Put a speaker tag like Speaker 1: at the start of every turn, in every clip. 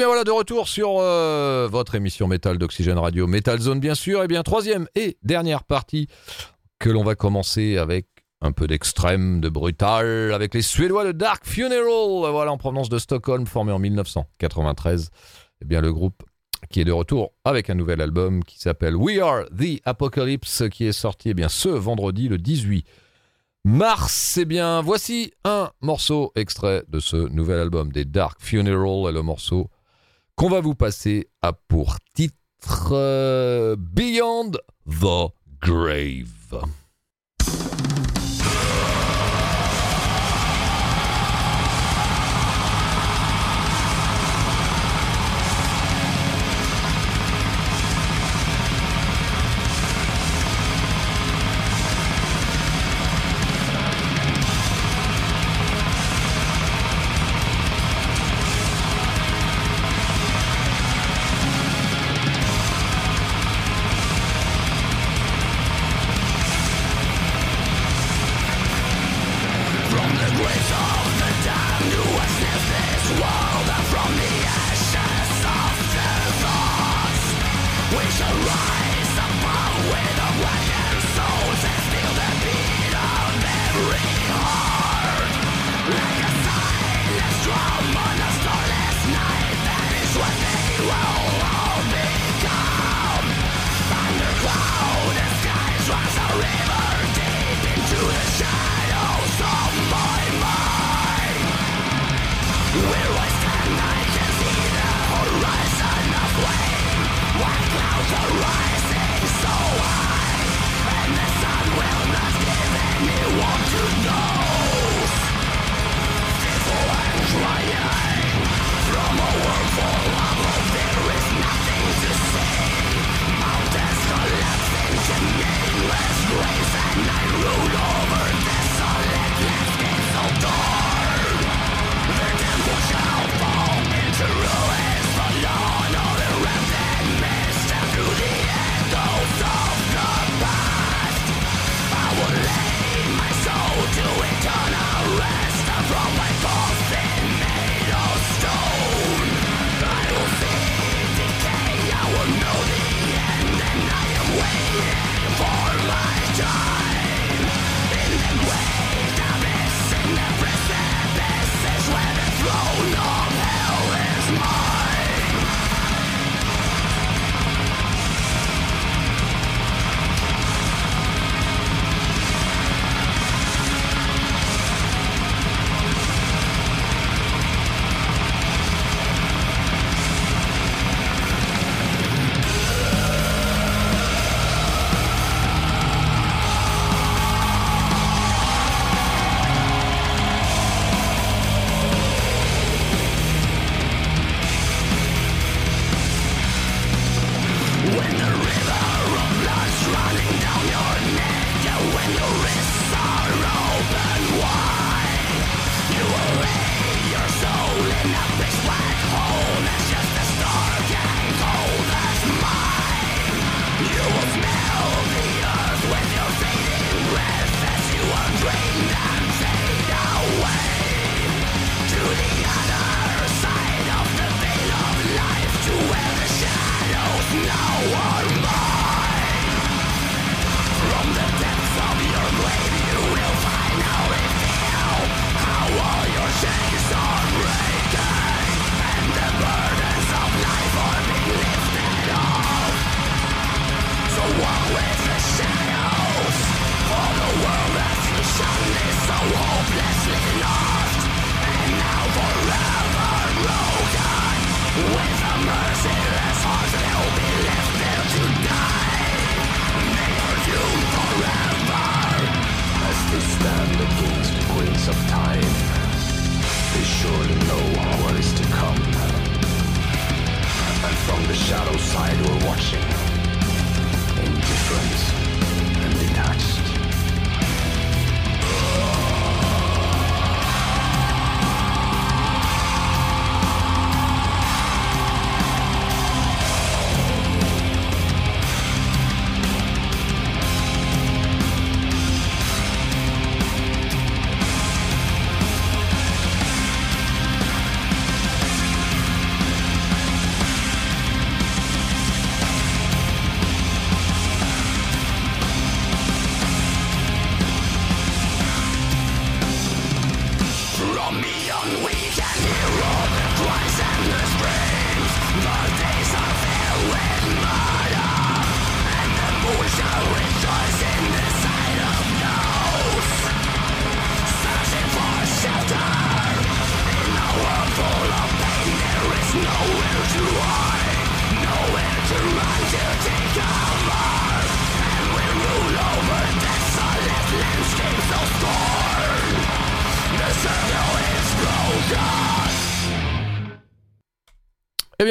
Speaker 1: Bien voilà, de retour sur euh, votre émission Métal d'Oxygène Radio, Metal Zone bien sûr. Et eh bien troisième et dernière partie que l'on va commencer avec un peu d'extrême, de brutal, avec les Suédois de Dark Funeral, voilà en provenance de Stockholm, formé en 1993. Et eh bien le groupe qui est de retour avec un nouvel album qui s'appelle We Are the Apocalypse, qui est sorti eh bien ce vendredi le 18 mars. Eh bien voici un morceau extrait de ce nouvel album des Dark Funeral, et le morceau qu'on va vous passer à pour titre euh, Beyond the Grave.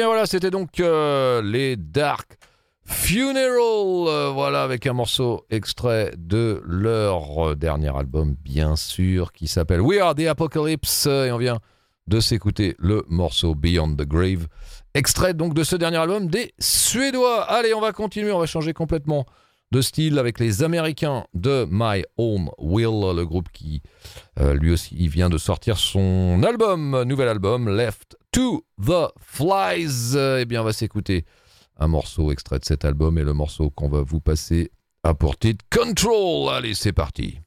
Speaker 2: Bien voilà, c'était donc euh, les Dark Funeral, euh, voilà, avec un morceau extrait de leur euh, dernier album, bien sûr, qui s'appelle We Are the Apocalypse, et on vient de s'écouter le morceau Beyond the Grave, extrait donc de ce dernier album des Suédois. Allez, on va continuer, on va changer complètement de style avec les Américains de My Home Will, le groupe qui lui aussi vient de sortir son album, nouvel album, Left to the Flies. Eh bien, on va s'écouter un morceau extrait de cet album et le morceau qu'on va vous passer à pour titre Control. Allez, c'est parti.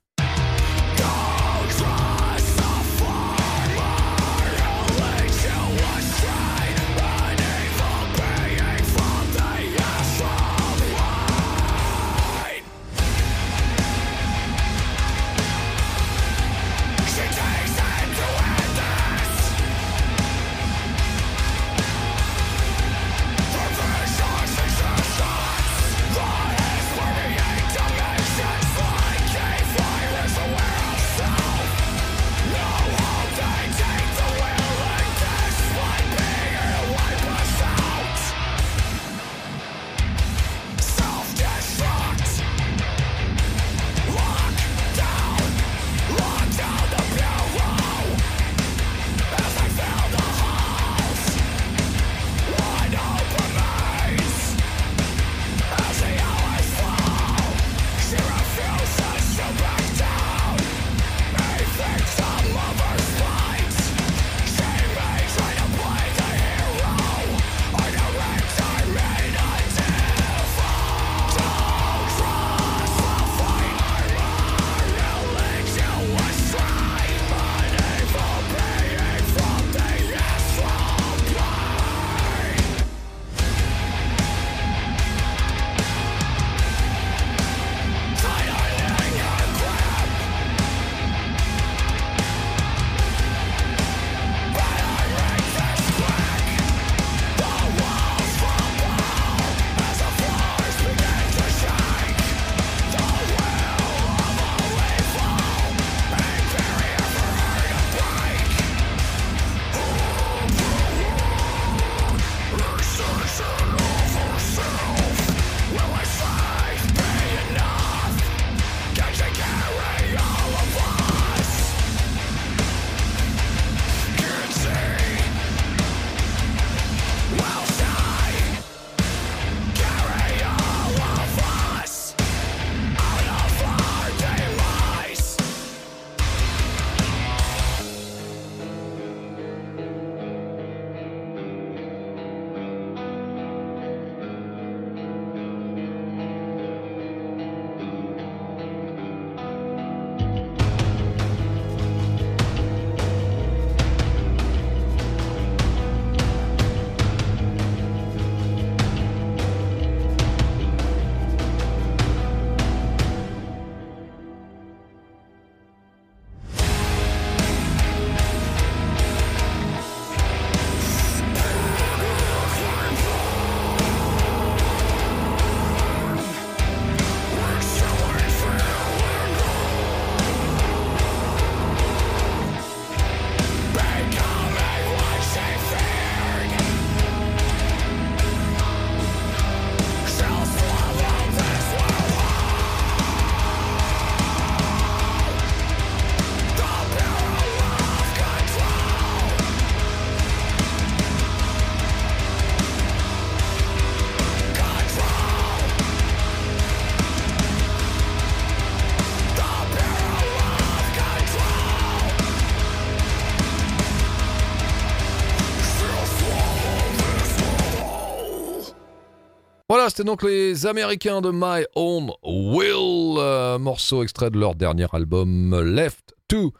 Speaker 2: C'était donc les Américains de My Own Will, morceau extrait de leur dernier album Left to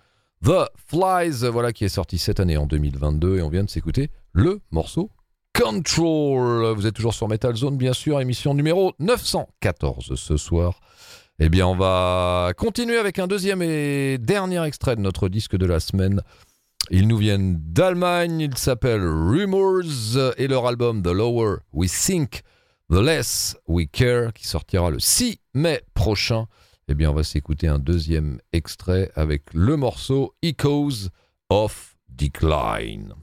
Speaker 2: The Flies, voilà qui est sorti cette année en 2022 et on vient de s'écouter le morceau Control. Vous êtes toujours sur Metal Zone, bien sûr, émission numéro 914 ce soir. Eh bien, on va continuer avec un deuxième et dernier extrait de notre disque de la semaine. Ils nous viennent d'Allemagne, ils s'appellent Rumors et leur album The Lower We Think, The Less We Care, qui sortira le 6 mai prochain. Eh bien, on va s'écouter un deuxième extrait avec le morceau Echoes of Decline.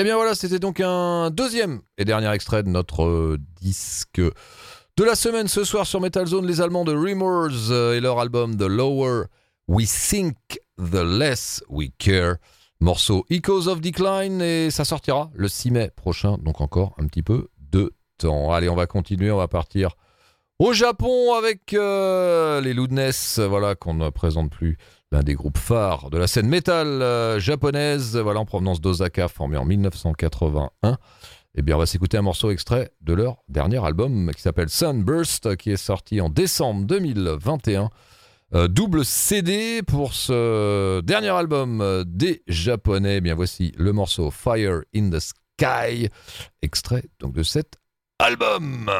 Speaker 2: Eh bien voilà, c'était donc un deuxième et dernier extrait de notre euh, disque de la semaine ce soir sur Metal Zone, les Allemands de Remors euh, et leur album The Lower We Think, The Less We Care. Morceau Echoes of Decline et ça sortira le 6 mai prochain, donc encore un petit peu de temps. Allez, on va continuer, on va partir au Japon avec euh, les Loudness, voilà qu'on ne présente plus l'un des groupes phares de la scène métal euh, japonaise, voilà en provenance d'Osaka, formé en 1981. Eh bien, on va s'écouter un morceau extrait de leur dernier album qui s'appelle Sunburst, qui est sorti en décembre 2021. Euh, double CD pour ce dernier album des Japonais. Eh bien, voici le morceau Fire in the Sky, extrait donc de cet album.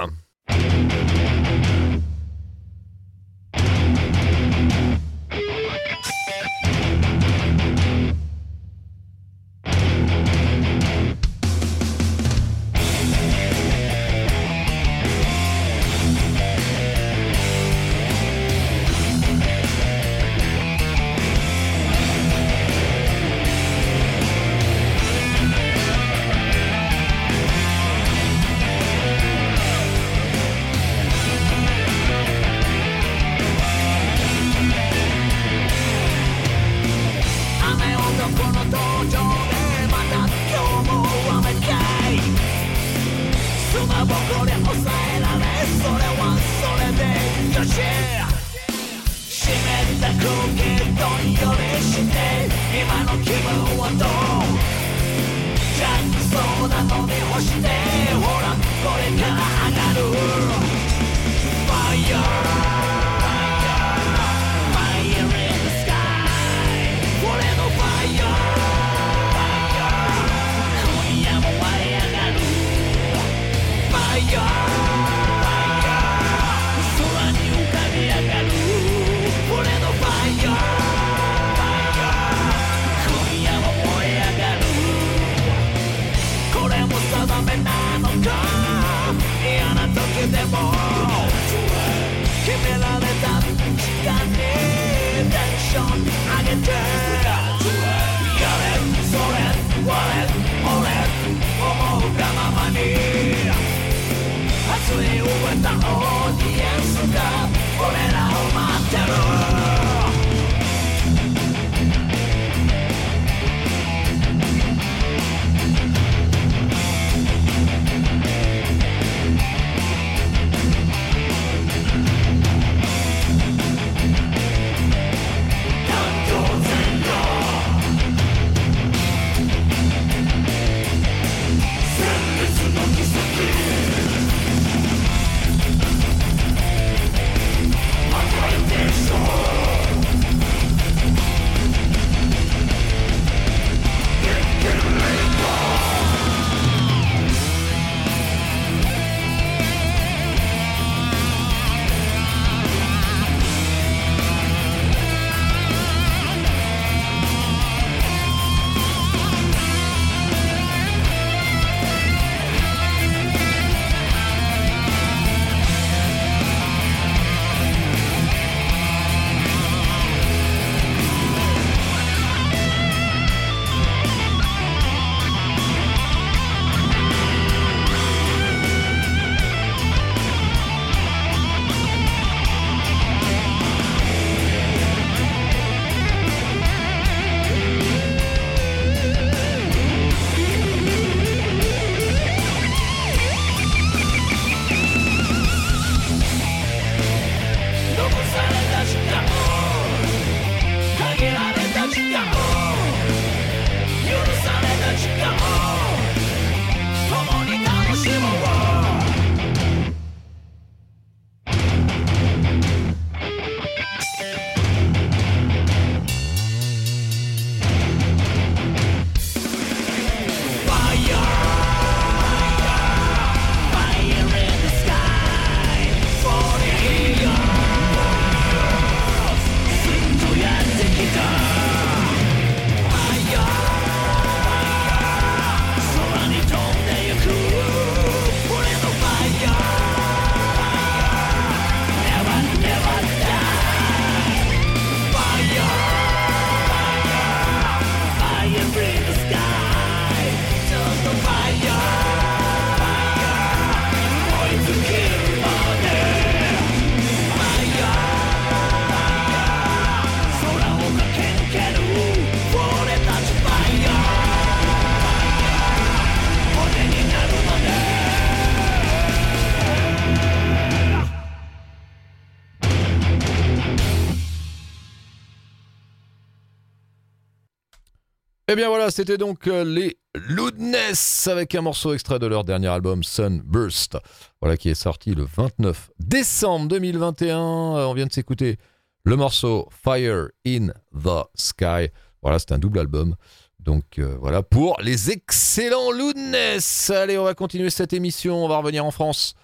Speaker 2: Eh bien voilà, c'était donc euh, les Loudness avec un morceau extrait de leur dernier album Sunburst. Voilà qui est sorti le 29 décembre 2021. Euh, on vient de s'écouter le morceau Fire in the Sky. Voilà, c'est un double album. Donc euh, voilà pour les excellents Loudness. Allez, on va continuer cette émission. On va revenir en France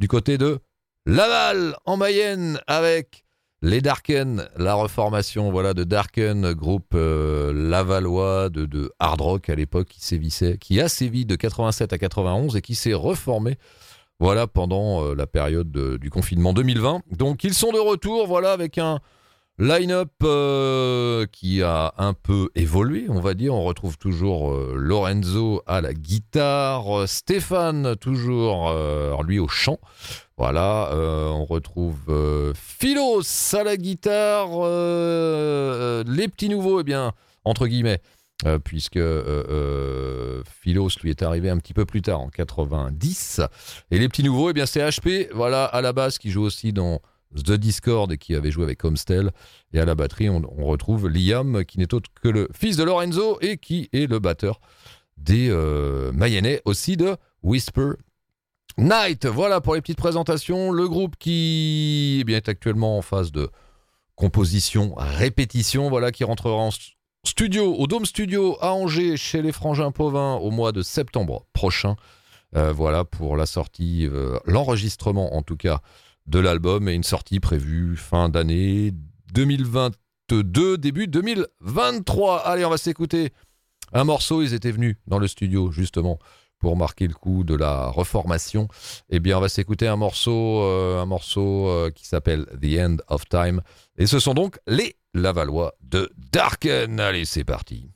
Speaker 2: du côté de Laval en Mayenne avec les Darken, la reformation voilà de Darken, groupe euh, lavallois de, hard rock à l'époque qui sévissait, qui a sévi de 87 à 91 et qui s'est reformé voilà pendant euh, la période du confinement 2020. Donc ils sont de retour voilà avec un Line-up euh, qui a un peu évolué, on va dire. On retrouve toujours Lorenzo à la guitare, Stéphane toujours lui au chant. Voilà, on retrouve Philos à la guitare. les petits nouveaux, eh bien, entre guillemets, puisque Philos lui est arrivé un petit peu plus tard, en 90. Et les petits nouveaux, eh bien, c'est HP, voilà, à la base, qui joue aussi dans The Discord qui avait joué avec Homestel. Et à la batterie, on, retrouve Liam qui n'est autre que le fils de Lorenzo et qui est le batteur des euh, Mayennais aussi de Whisper Night. Voilà pour les petites présentations. Le groupe qui eh est actuellement en phase de composition, répétition, voilà, qui rentrera en studio, au Dome Studio à Angers, chez les Frangins Pauvins, au mois de septembre prochain. Euh, voilà pour la sortie, euh, l'enregistrement en tout cas de l'album et une sortie prévue fin d'année 2022, début 2023. Allez, on va s'écouter un morceau. Ils étaient venus dans le studio justement pour marquer le coup de la reformation. Eh bien, on va s'écouter un morceau, euh, un morceau euh, qui s'appelle The End of Time. Et ce sont donc les Lavallois de Darken. Allez, c'est parti.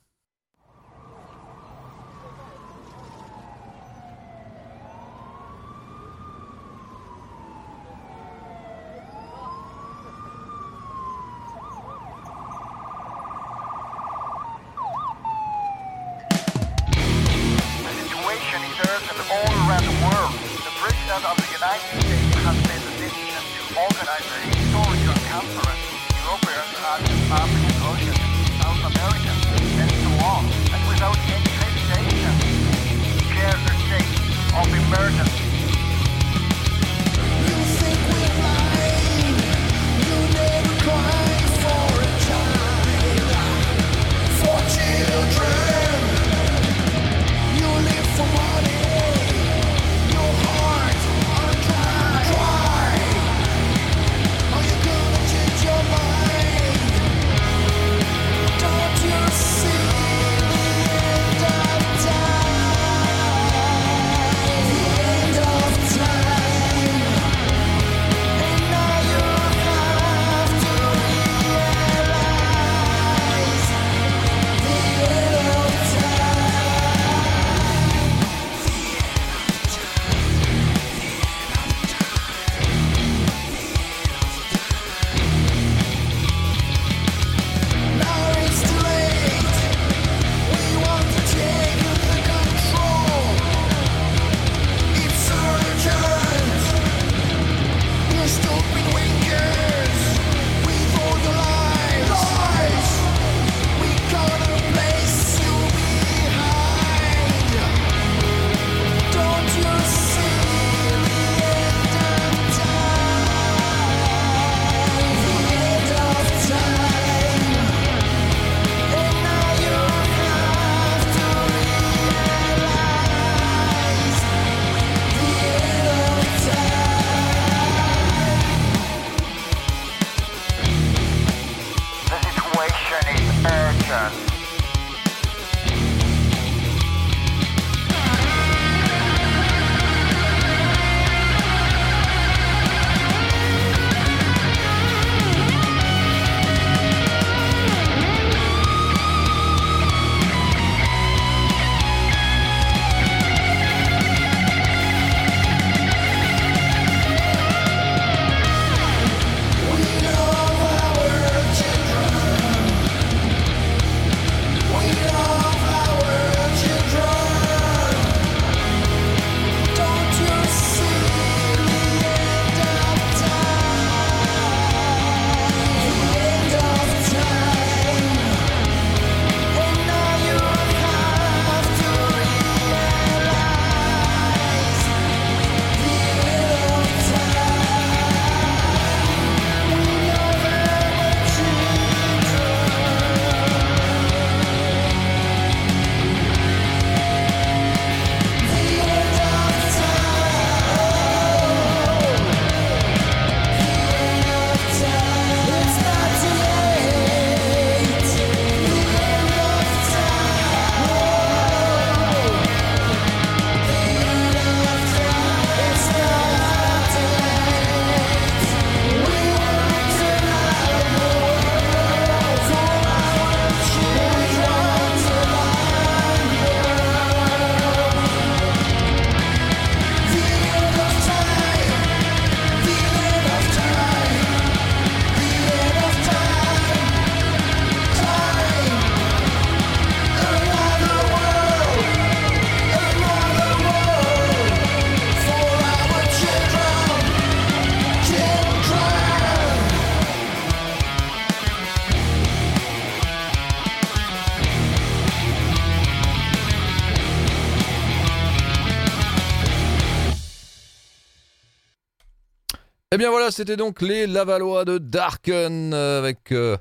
Speaker 3: Voilà, c'était donc les Lavalois de Darken euh, avec euh,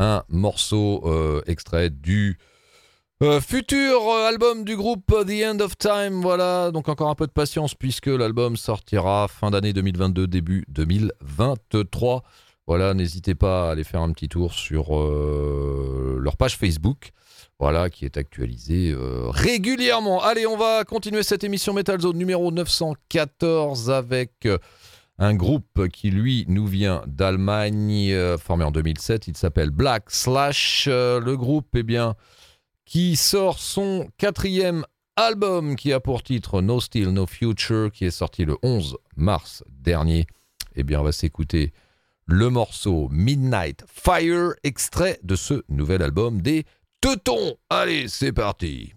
Speaker 3: un morceau euh, extrait du futur album du groupe The End of Time. Voilà, donc encore un peu de patience puisque l'album sortira fin d'année 2022, début 2023. Voilà, n'hésitez pas à aller faire un petit tour sur leur page Facebook. Voilà, qui est actualisée régulièrement. Allez, on va continuer cette émission Metal Zone numéro 914 avec un groupe qui, lui, nous vient d'Allemagne, euh, formé en 2007. Il s'appelle Black Slash. Euh, le groupe, eh bien, qui sort son quatrième album qui a pour titre No Steel, No Future, qui est sorti le 11 mars dernier. Eh bien, on va s'écouter le morceau Midnight Fire, extrait de ce nouvel album des Teutons. Allez, c'est parti.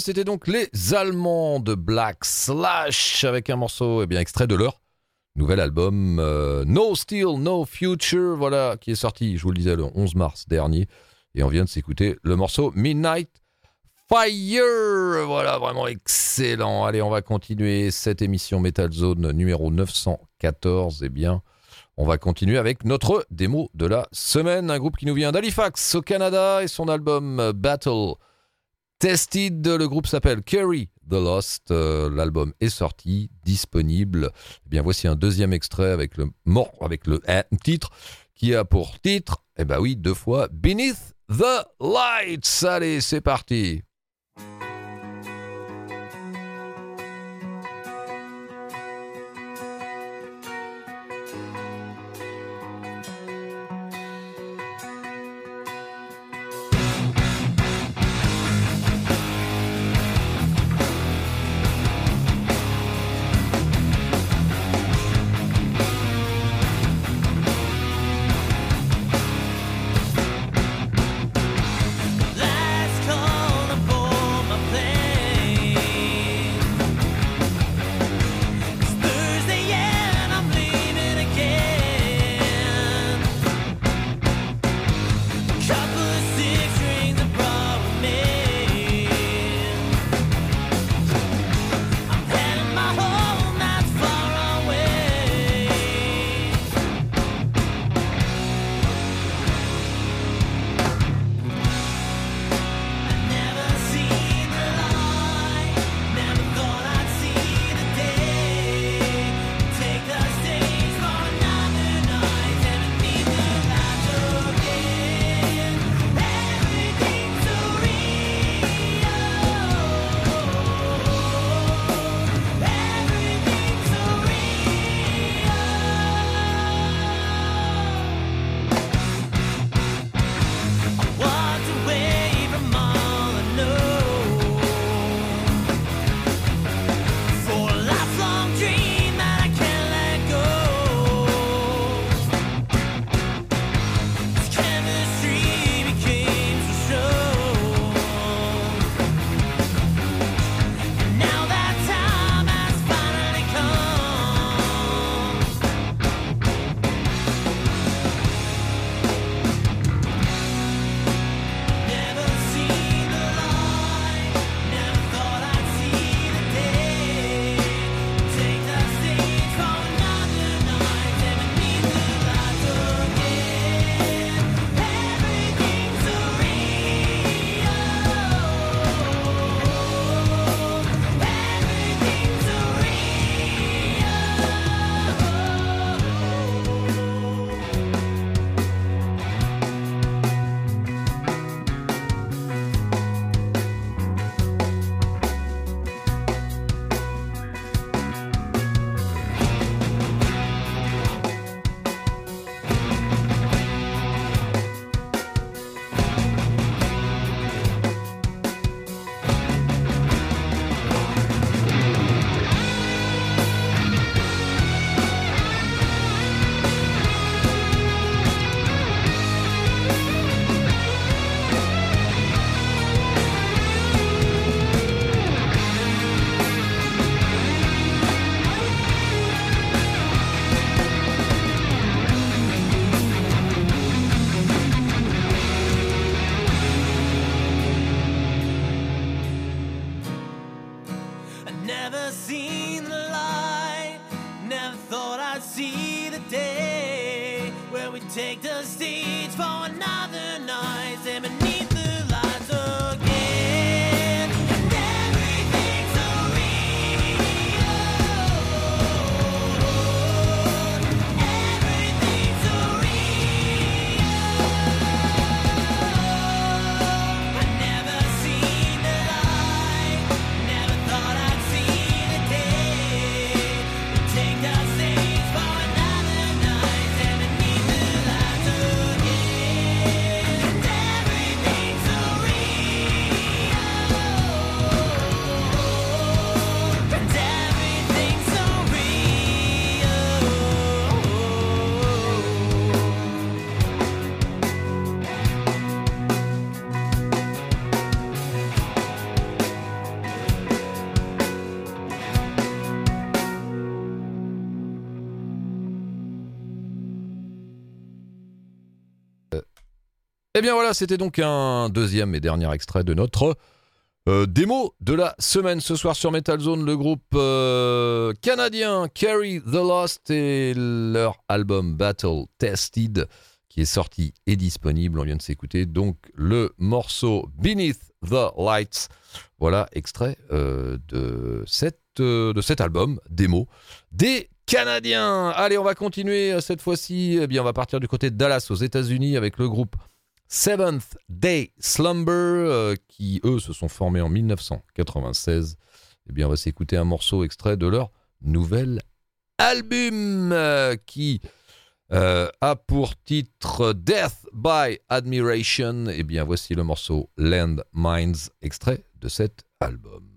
Speaker 4: C'était donc les Allemands de Black Slash avec un morceau eh bien, extrait de leur nouvel album euh, No Steel, No Future, voilà, qui est sorti, je vous le disais, le 11 mars dernier. Et on vient de s'écouter le morceau Midnight Fire. Voilà, vraiment excellent. Allez, on va continuer cette émission Metal Zone numéro 914. Eh bien, on va continuer avec notre démo de la semaine. Un groupe qui nous vient d'Halifax au Canada et son album Battle Tested. Le groupe s'appelle Carry the Lost. Euh, l'album est sorti, disponible. Eh bien, voici un deuxième extrait avec le avec le titre qui a pour titre, eh ben oui, deux fois Beneath the Lights. Allez, c'est parti.
Speaker 5: Eh bien voilà, c'était donc un deuxième et dernier extrait de notre euh, démo de la semaine. Ce soir sur Metal Zone, le groupe euh, canadien Carry the Lost et leur album Battle Tested qui est sorti et disponible. On vient de s'écouter donc le morceau Beneath the Lights. Voilà, extrait euh, de, cette, de cet album, démo, des Canadiens. Allez, on va continuer cette fois-ci. Eh bien, on va partir du côté de Dallas aux États-Unis avec le groupe Seventh Day Slumber, euh, qui eux se sont formés en 1996. Eh bien, on va s'écouter un morceau extrait de leur nouvel album euh, qui euh, a pour titre Death by Admiration. Eh bien, voici le morceau Land Mines, extrait de cet album.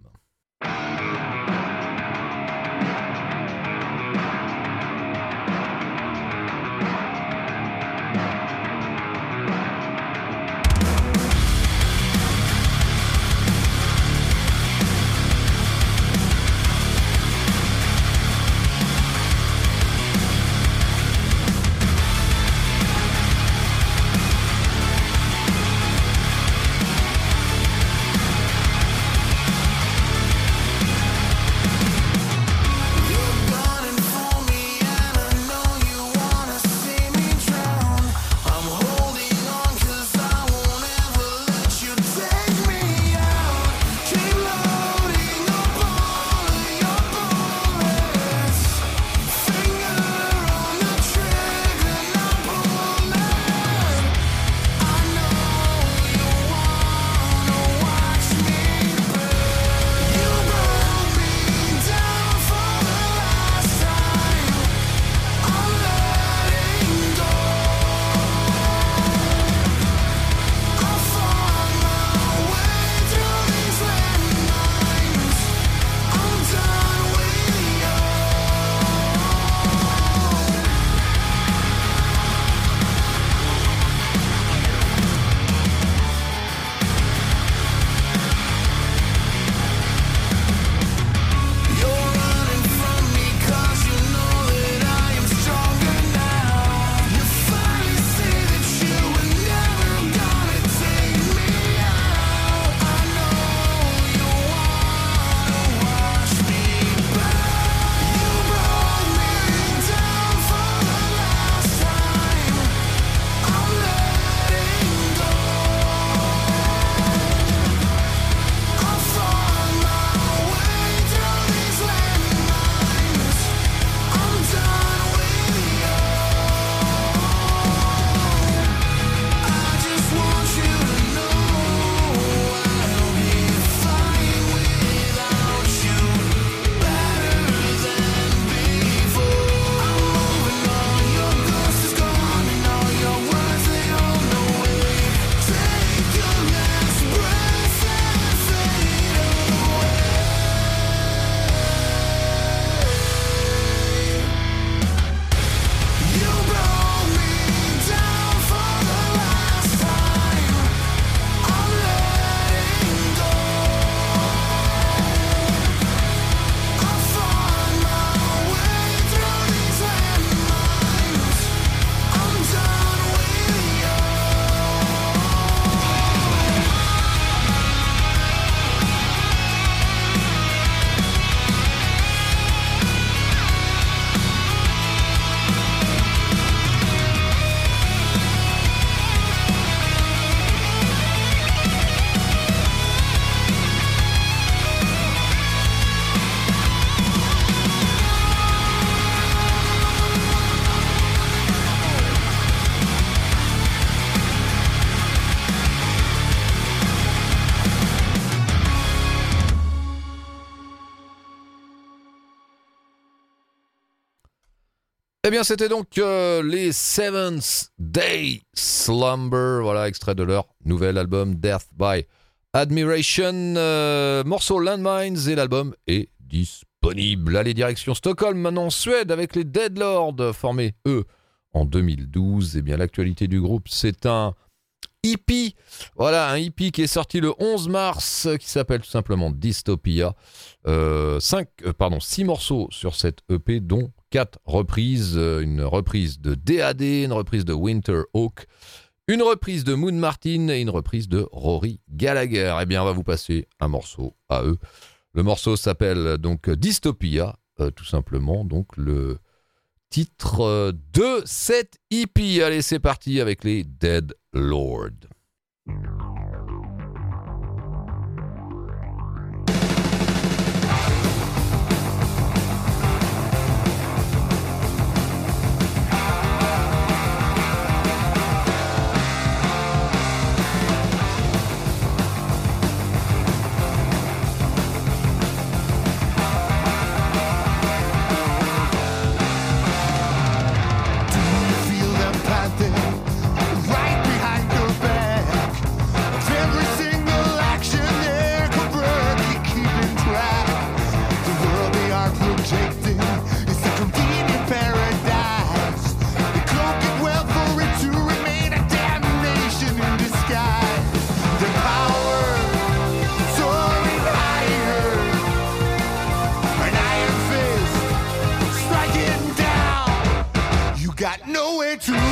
Speaker 5: Eh bien, c'était donc euh, les Seventh Day Slumber, voilà, extrait de leur nouvel album Death by Admiration, euh, morceau Landmines, et l'album est disponible. Allez, direction Stockholm, maintenant en Suède, avec les Deadlords, formés, eux, en 2012. Eh bien, l'actualité du groupe, c'est un hippie. Voilà, un hippie qui est sorti le 11 mars, qui s'appelle tout simplement Dystopia. Euh, cinq, pardon, six morceaux sur cette EP, dont quatre reprises, euh, une reprise de DAD, une reprise de Winter Oak, une reprise de Moon Martin et une reprise de Rory Gallagher. Eh bien, on va vous passer un morceau à eux. Le morceau s'appelle donc Dystopia, euh, tout simplement. Donc le titre de cette hippie. Allez, c'est parti avec les Dead Lord. way to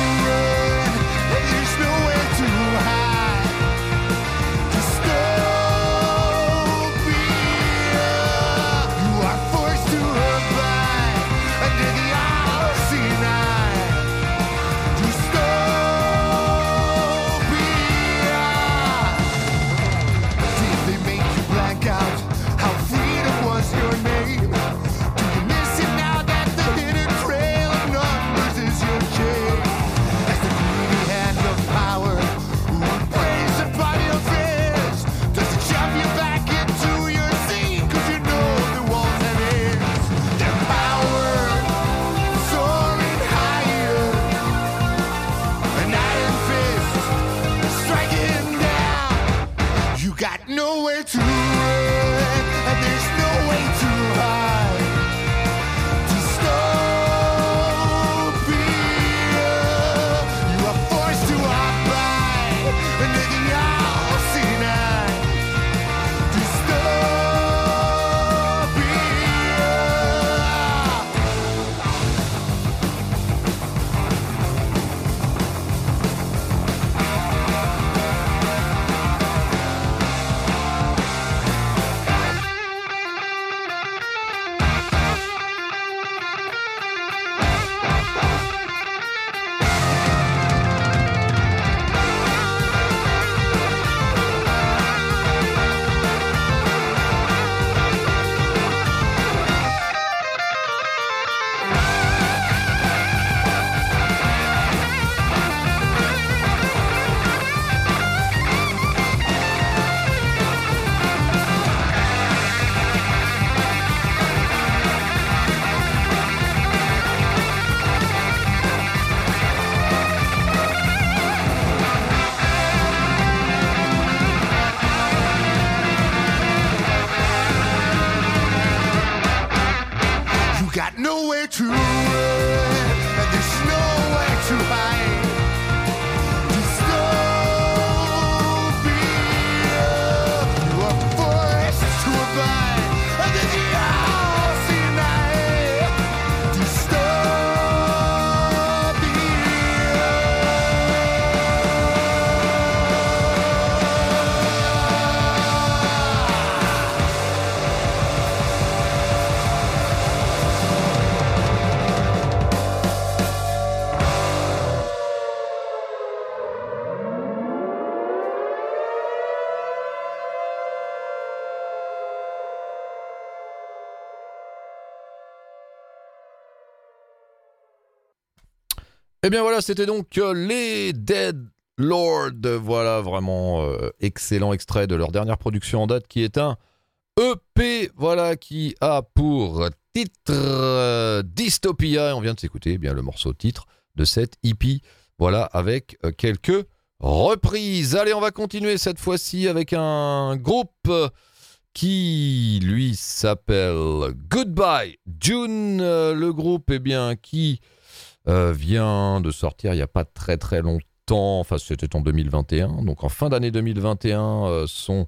Speaker 5: Eh bien voilà, c'était donc euh, les Dead Lord. Voilà, vraiment euh, excellent extrait de leur dernière production en date qui est un EP, voilà, qui a pour titre euh, Dystopia. Et on vient de s'écouter eh bien le morceau titre de cette EP. Voilà, avec quelques reprises. Allez, on va continuer cette fois-ci avec un groupe qui lui s'appelle Goodbye June. le groupe, eh bien, qui euh, vient de sortir il n'y a pas très très longtemps, enfin c'était en 2021, donc en fin d'année 2021, euh, son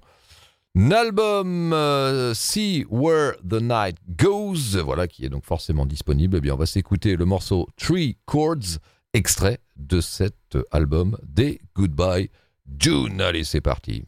Speaker 5: album euh, See Where the Night Goes, voilà, qui est donc forcément disponible. Eh bien, on va s'écouter le morceau Three Chords extrait de cet album des Goodbye June. Allez, c'est parti.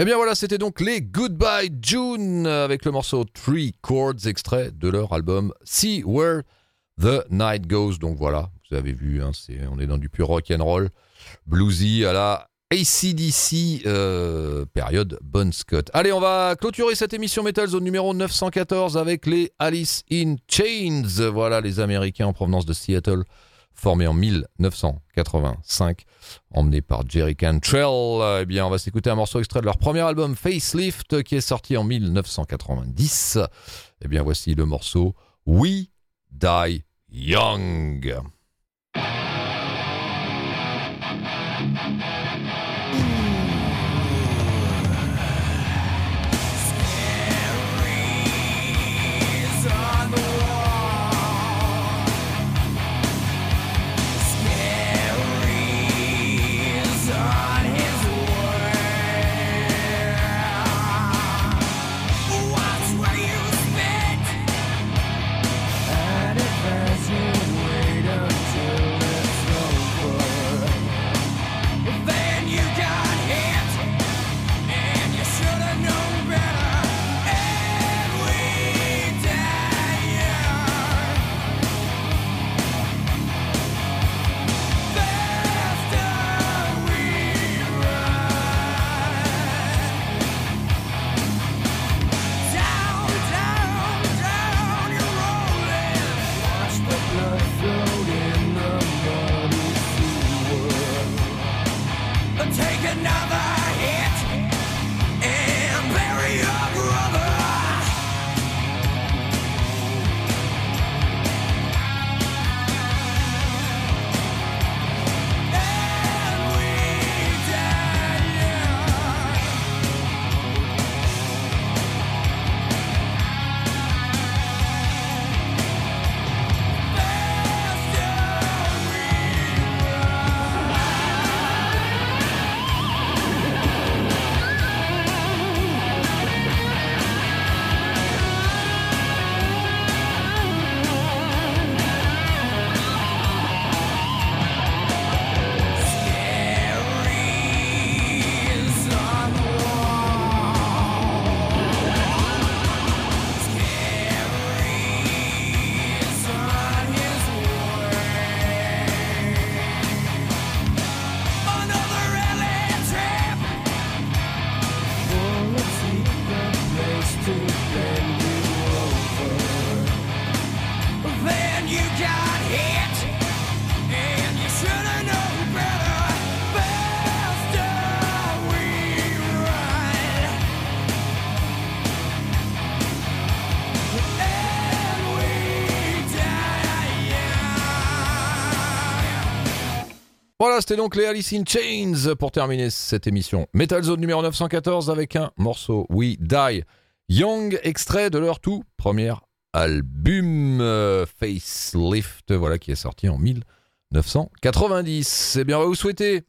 Speaker 5: Eh bien voilà, c'était donc les Goodbye June avec le morceau Three Chords, extrait de leur album See Where the Night Goes. Donc voilà, vous avez vu, hein, on est dans du pur rock and roll, bluesy à la ACDC euh, période Bon Scott. Allez, on va clôturer cette émission Metal Zone numéro 914 avec les Alice in Chains. Voilà les Américains en provenance de Seattle formé en 1985, emmené par Jerry Cantrell. Eh bien, on va s'écouter un morceau extrait de leur premier album Facelift qui est sorti en 1990. Eh bien, voici le morceau We Die Young.
Speaker 2: Voilà, c'était donc les Alice in Chains pour terminer cette émission. Metal Zone numéro 914 avec un morceau We Die Young, extrait de leur tout premier album euh, Facelift, voilà, qui est sorti en 1990. Eh bien, on va vous souhaiter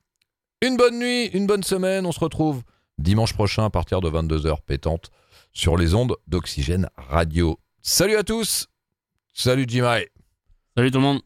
Speaker 2: une bonne nuit, une bonne semaine. On se retrouve dimanche prochain à partir de 22h pétante sur les ondes d'Oxygène Radio. Salut à tous Salut Jimai
Speaker 6: Salut tout le monde